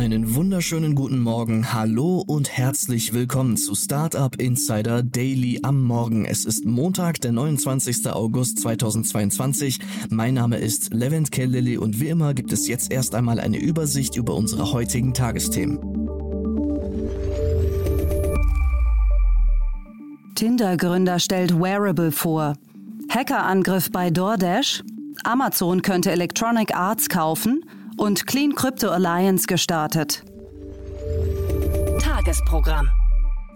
Einen wunderschönen guten Morgen, hallo und herzlich willkommen zu Startup Insider Daily am Morgen. Es ist Montag, der 29. August 2022. Mein Name ist Levent Kellily und wie immer gibt es jetzt erst einmal eine Übersicht über unsere heutigen Tagesthemen. Tinder-Gründer stellt Wearable vor. Hackerangriff bei DoorDash. Amazon könnte Electronic Arts kaufen und Clean Crypto Alliance gestartet. Tagesprogramm.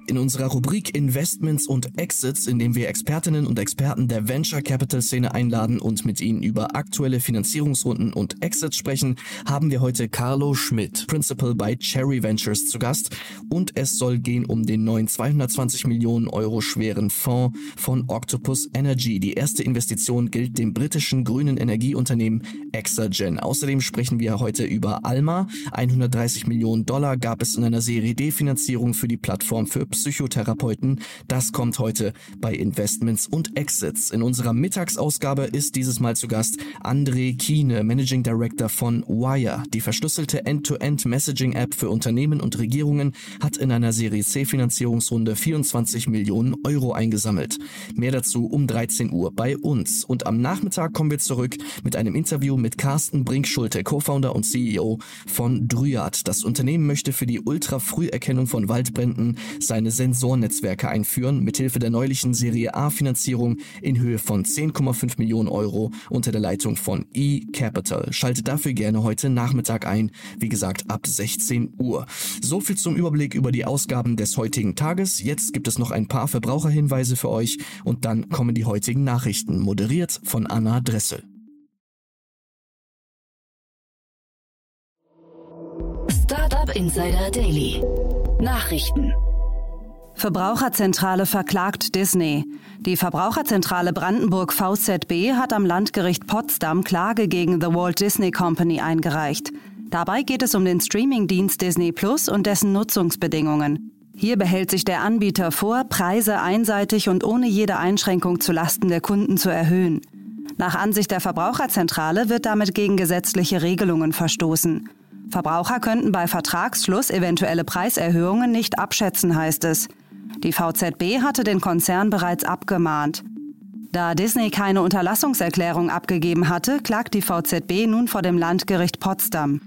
In unserer Rubrik Investments und Exits, in dem wir Expertinnen und Experten der Venture Capital Szene einladen und mit ihnen über aktuelle Finanzierungsrunden und Exits sprechen, haben wir heute Carlo Schmidt, Principal bei Cherry Ventures zu Gast und es soll gehen um den neuen 220 Millionen Euro schweren Fonds von Octopus Energy. Die erste Investition gilt dem britischen grünen Energieunternehmen Exagen. Außerdem sprechen wir heute über Alma. 130 Millionen Dollar gab es in einer Serie D-Finanzierung für die Plattform für Psychotherapeuten. Das kommt heute bei Investments und Exits. In unserer Mittagsausgabe ist dieses Mal zu Gast André Kiene, Managing Director von Wire. Die verschlüsselte End-to-End-Messaging-App für Unternehmen und Regierungen hat in einer Serie C-Finanzierungsrunde 24 Millionen Euro eingesammelt. Mehr dazu um 13 Uhr bei uns. Und am Nachmittag kommen wir zurück mit einem Interview mit Carsten Brink-Schulte, Co-Founder und CEO von Dryad. Das Unternehmen möchte für die Ultra-Früherkennung von Waldbränden sein seine Sensornetzwerke einführen, mithilfe der neulichen Serie A Finanzierung in Höhe von 10,5 Millionen Euro unter der Leitung von eCapital. Schaltet dafür gerne heute Nachmittag ein, wie gesagt ab 16 Uhr. So viel zum Überblick über die Ausgaben des heutigen Tages. Jetzt gibt es noch ein paar Verbraucherhinweise für euch und dann kommen die heutigen Nachrichten, moderiert von Anna Dressel. Startup Insider Daily. Nachrichten. Verbraucherzentrale verklagt Disney. Die Verbraucherzentrale Brandenburg VZB hat am Landgericht Potsdam Klage gegen The Walt Disney Company eingereicht. Dabei geht es um den Streamingdienst Disney Plus und dessen Nutzungsbedingungen. Hier behält sich der Anbieter vor, Preise einseitig und ohne jede Einschränkung zu Lasten der Kunden zu erhöhen. Nach Ansicht der Verbraucherzentrale wird damit gegen gesetzliche Regelungen verstoßen. Verbraucher könnten bei Vertragsschluss eventuelle Preiserhöhungen nicht abschätzen, heißt es. Die VZB hatte den Konzern bereits abgemahnt. Da Disney keine Unterlassungserklärung abgegeben hatte, klagt die VZB nun vor dem Landgericht Potsdam.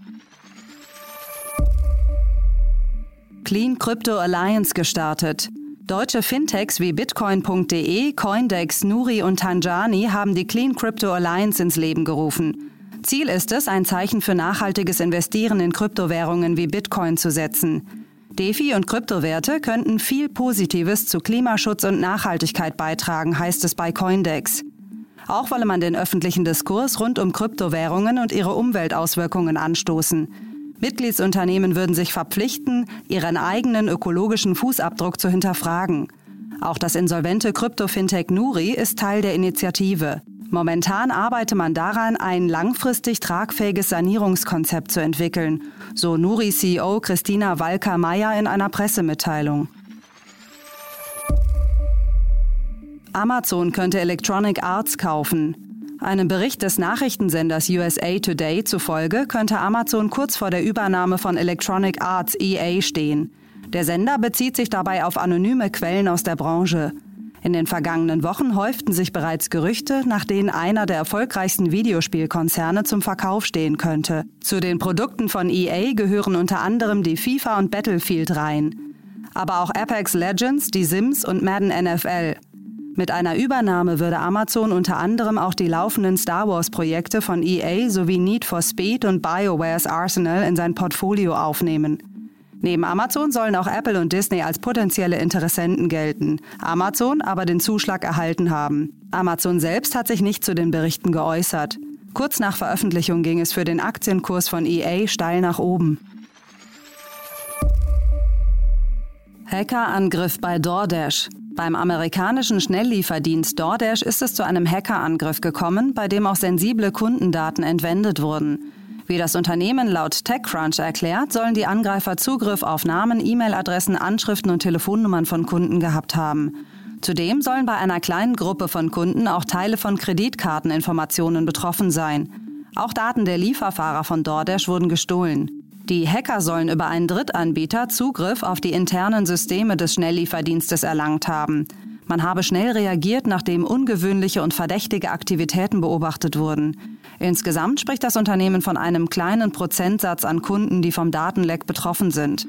Clean Crypto Alliance gestartet. Deutsche Fintechs wie Bitcoin.de, Coindex, Nuri und Tanjani haben die Clean Crypto Alliance ins Leben gerufen. Ziel ist es, ein Zeichen für nachhaltiges Investieren in Kryptowährungen wie Bitcoin zu setzen. DeFi und Kryptowerte könnten viel Positives zu Klimaschutz und Nachhaltigkeit beitragen, heißt es bei Coindex. Auch wolle man den öffentlichen Diskurs rund um Kryptowährungen und ihre Umweltauswirkungen anstoßen. Mitgliedsunternehmen würden sich verpflichten, ihren eigenen ökologischen Fußabdruck zu hinterfragen. Auch das insolvente Krypto-Fintech Nuri ist Teil der Initiative. Momentan arbeite man daran, ein langfristig tragfähiges Sanierungskonzept zu entwickeln, so Nuri-CEO Christina Walker-Meyer in einer Pressemitteilung. Amazon könnte Electronic Arts kaufen. Einem Bericht des Nachrichtensenders USA Today zufolge könnte Amazon kurz vor der Übernahme von Electronic Arts EA stehen. Der Sender bezieht sich dabei auf anonyme Quellen aus der Branche. In den vergangenen Wochen häuften sich bereits Gerüchte, nach denen einer der erfolgreichsten Videospielkonzerne zum Verkauf stehen könnte. Zu den Produkten von EA gehören unter anderem die FIFA und Battlefield-Reihen. Aber auch Apex Legends, die Sims und Madden NFL. Mit einer Übernahme würde Amazon unter anderem auch die laufenden Star Wars-Projekte von EA sowie Need for Speed und BioWare's Arsenal in sein Portfolio aufnehmen. Neben Amazon sollen auch Apple und Disney als potenzielle Interessenten gelten, Amazon aber den Zuschlag erhalten haben. Amazon selbst hat sich nicht zu den Berichten geäußert. Kurz nach Veröffentlichung ging es für den Aktienkurs von EA steil nach oben. Hackerangriff bei DoorDash. Beim amerikanischen Schnelllieferdienst DoorDash ist es zu einem Hackerangriff gekommen, bei dem auch sensible Kundendaten entwendet wurden. Wie das Unternehmen laut TechCrunch erklärt, sollen die Angreifer Zugriff auf Namen, E-Mail-Adressen, Anschriften und Telefonnummern von Kunden gehabt haben. Zudem sollen bei einer kleinen Gruppe von Kunden auch Teile von Kreditkarteninformationen betroffen sein. Auch Daten der Lieferfahrer von DoorDash wurden gestohlen. Die Hacker sollen über einen Drittanbieter Zugriff auf die internen Systeme des Schnelllieferdienstes erlangt haben. Man habe schnell reagiert, nachdem ungewöhnliche und verdächtige Aktivitäten beobachtet wurden. Insgesamt spricht das Unternehmen von einem kleinen Prozentsatz an Kunden, die vom Datenleck betroffen sind.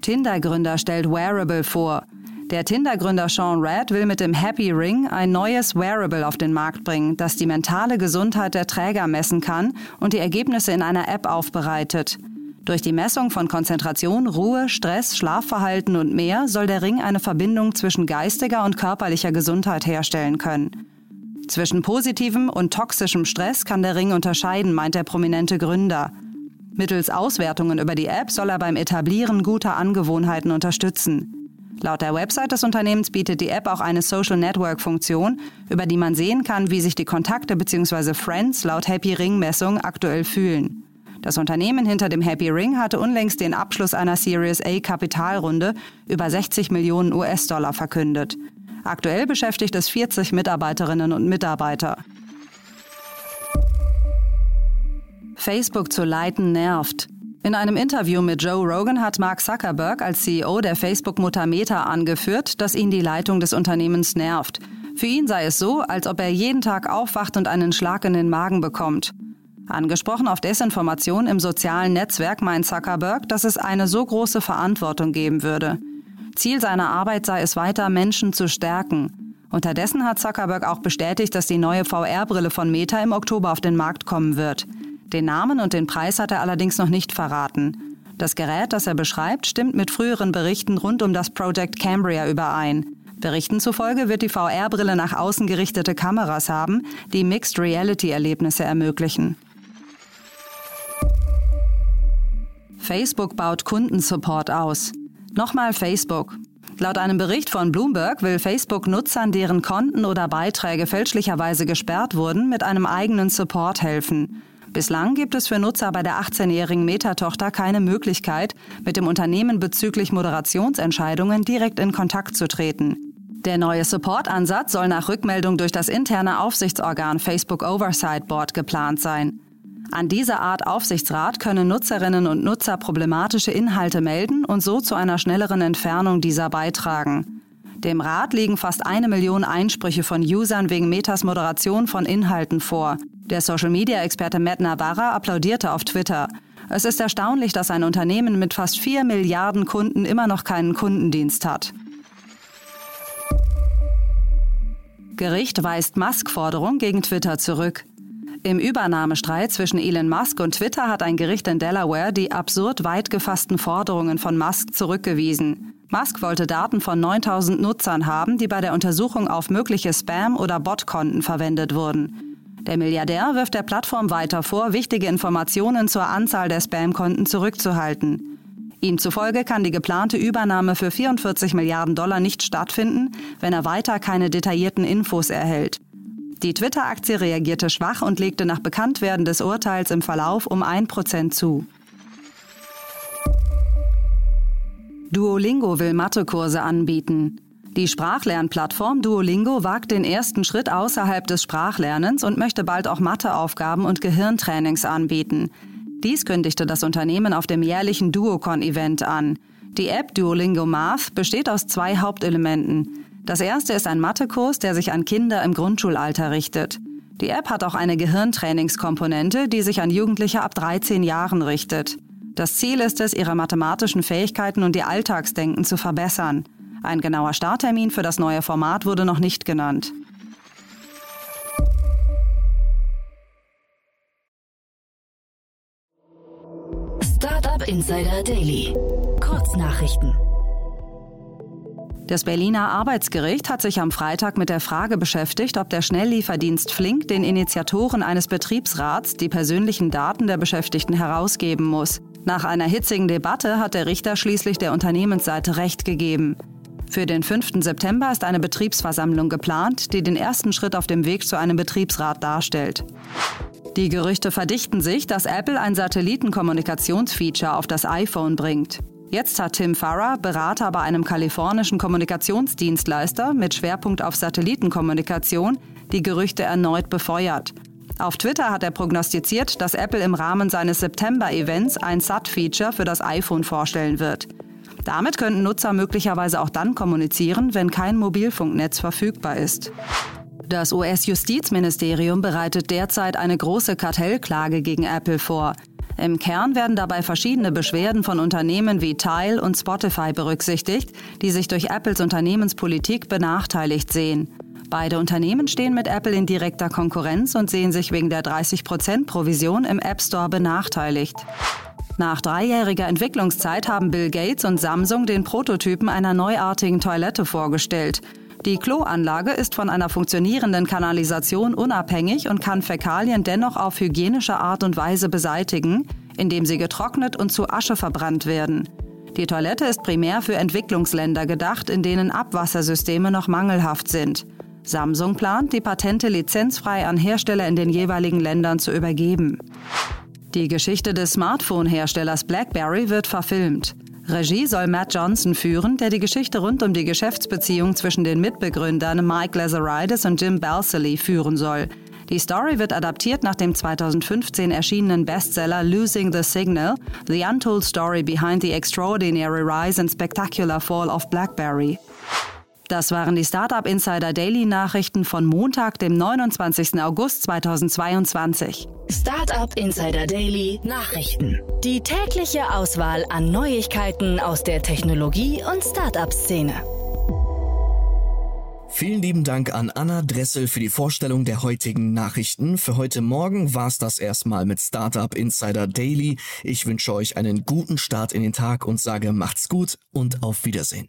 Tinder-Gründer stellt Wearable vor. Der Tinder-Gründer Sean Red will mit dem Happy Ring ein neues Wearable auf den Markt bringen, das die mentale Gesundheit der Träger messen kann und die Ergebnisse in einer App aufbereitet. Durch die Messung von Konzentration, Ruhe, Stress, Schlafverhalten und mehr soll der Ring eine Verbindung zwischen geistiger und körperlicher Gesundheit herstellen können. Zwischen positivem und toxischem Stress kann der Ring unterscheiden, meint der prominente Gründer. Mittels Auswertungen über die App soll er beim Etablieren guter Angewohnheiten unterstützen. Laut der Website des Unternehmens bietet die App auch eine Social Network Funktion, über die man sehen kann, wie sich die Kontakte bzw. Friends laut Happy Ring Messung aktuell fühlen. Das Unternehmen hinter dem Happy Ring hatte unlängst den Abschluss einer Series A Kapitalrunde über 60 Millionen US-Dollar verkündet. Aktuell beschäftigt es 40 Mitarbeiterinnen und Mitarbeiter. Facebook zu leiten nervt. In einem Interview mit Joe Rogan hat Mark Zuckerberg als CEO der Facebook-Mutter Meta angeführt, dass ihn die Leitung des Unternehmens nervt. Für ihn sei es so, als ob er jeden Tag aufwacht und einen Schlag in den Magen bekommt. Angesprochen auf Desinformation im sozialen Netzwerk meint Zuckerberg, dass es eine so große Verantwortung geben würde. Ziel seiner Arbeit sei es weiter, Menschen zu stärken. Unterdessen hat Zuckerberg auch bestätigt, dass die neue VR-Brille von Meta im Oktober auf den Markt kommen wird. Den Namen und den Preis hat er allerdings noch nicht verraten. Das Gerät, das er beschreibt, stimmt mit früheren Berichten rund um das Project Cambria überein. Berichten zufolge wird die VR-Brille nach außen gerichtete Kameras haben, die Mixed Reality-Erlebnisse ermöglichen. Facebook baut Kundensupport aus. Nochmal Facebook. Laut einem Bericht von Bloomberg will Facebook Nutzern, deren Konten oder Beiträge fälschlicherweise gesperrt wurden, mit einem eigenen Support helfen. Bislang gibt es für Nutzer bei der 18-jährigen Meta-Tochter keine Möglichkeit, mit dem Unternehmen bezüglich Moderationsentscheidungen direkt in Kontakt zu treten. Der neue Support-Ansatz soll nach Rückmeldung durch das interne Aufsichtsorgan Facebook Oversight Board geplant sein. An dieser Art Aufsichtsrat können Nutzerinnen und Nutzer problematische Inhalte melden und so zu einer schnelleren Entfernung dieser beitragen. Dem Rat liegen fast eine Million Einsprüche von Usern wegen Metas Moderation von Inhalten vor. Der Social-Media-Experte Matt Navarra applaudierte auf Twitter. Es ist erstaunlich, dass ein Unternehmen mit fast 4 Milliarden Kunden immer noch keinen Kundendienst hat. Gericht weist Musk-Forderung gegen Twitter zurück. Im Übernahmestreit zwischen Elon Musk und Twitter hat ein Gericht in Delaware die absurd weit gefassten Forderungen von Musk zurückgewiesen. Musk wollte Daten von 9000 Nutzern haben, die bei der Untersuchung auf mögliche Spam- oder Botkonten verwendet wurden. Der Milliardär wirft der Plattform weiter vor, wichtige Informationen zur Anzahl der Spam-Konten zurückzuhalten. Ihm zufolge kann die geplante Übernahme für 44 Milliarden Dollar nicht stattfinden, wenn er weiter keine detaillierten Infos erhält. Die Twitter-Aktie reagierte schwach und legte nach Bekanntwerden des Urteils im Verlauf um 1% zu. Duolingo will Mathekurse anbieten. Die Sprachlernplattform Duolingo wagt den ersten Schritt außerhalb des Sprachlernens und möchte bald auch Matheaufgaben und Gehirntrainings anbieten. Dies kündigte das Unternehmen auf dem jährlichen Duocon-Event an. Die App Duolingo Math besteht aus zwei Hauptelementen. Das erste ist ein Mathekurs, der sich an Kinder im Grundschulalter richtet. Die App hat auch eine Gehirntrainingskomponente, die sich an Jugendliche ab 13 Jahren richtet. Das Ziel ist es, ihre mathematischen Fähigkeiten und ihr Alltagsdenken zu verbessern. Ein genauer Starttermin für das neue Format wurde noch nicht genannt. Startup Insider Daily. Kurznachrichten. Das Berliner Arbeitsgericht hat sich am Freitag mit der Frage beschäftigt, ob der Schnelllieferdienst Flink den Initiatoren eines Betriebsrats die persönlichen Daten der Beschäftigten herausgeben muss. Nach einer hitzigen Debatte hat der Richter schließlich der Unternehmensseite Recht gegeben. Für den 5. September ist eine Betriebsversammlung geplant, die den ersten Schritt auf dem Weg zu einem Betriebsrat darstellt. Die Gerüchte verdichten sich, dass Apple ein Satellitenkommunikationsfeature auf das iPhone bringt. Jetzt hat Tim Farrer, Berater bei einem kalifornischen Kommunikationsdienstleister mit Schwerpunkt auf Satellitenkommunikation, die Gerüchte erneut befeuert. Auf Twitter hat er prognostiziert, dass Apple im Rahmen seines September-Events ein SAT-Feature für das iPhone vorstellen wird. Damit könnten Nutzer möglicherweise auch dann kommunizieren, wenn kein Mobilfunknetz verfügbar ist. Das US-Justizministerium bereitet derzeit eine große Kartellklage gegen Apple vor. Im Kern werden dabei verschiedene Beschwerden von Unternehmen wie Tile und Spotify berücksichtigt, die sich durch Apples Unternehmenspolitik benachteiligt sehen. Beide Unternehmen stehen mit Apple in direkter Konkurrenz und sehen sich wegen der 30% Provision im App Store benachteiligt. Nach dreijähriger Entwicklungszeit haben Bill Gates und Samsung den Prototypen einer neuartigen Toilette vorgestellt. Die Kloanlage ist von einer funktionierenden Kanalisation unabhängig und kann Fäkalien dennoch auf hygienische Art und Weise beseitigen, indem sie getrocknet und zu Asche verbrannt werden. Die Toilette ist primär für Entwicklungsländer gedacht, in denen Abwassersysteme noch mangelhaft sind. Samsung plant, die Patente lizenzfrei an Hersteller in den jeweiligen Ländern zu übergeben. Die Geschichte des Smartphone-Herstellers BlackBerry wird verfilmt. Regie soll Matt Johnson führen, der die Geschichte rund um die Geschäftsbeziehung zwischen den Mitbegründern Mike Lazaridis und Jim Balsillie führen soll. Die Story wird adaptiert nach dem 2015 erschienenen Bestseller Losing the Signal, The Untold Story Behind the Extraordinary Rise and Spectacular Fall of BlackBerry. Das waren die Startup Insider Daily Nachrichten von Montag, dem 29. August 2022. Startup Insider Daily Nachrichten. Die tägliche Auswahl an Neuigkeiten aus der Technologie- und Startup-Szene. Vielen lieben Dank an Anna Dressel für die Vorstellung der heutigen Nachrichten. Für heute Morgen war es das erstmal mit Startup Insider Daily. Ich wünsche euch einen guten Start in den Tag und sage macht's gut und auf Wiedersehen.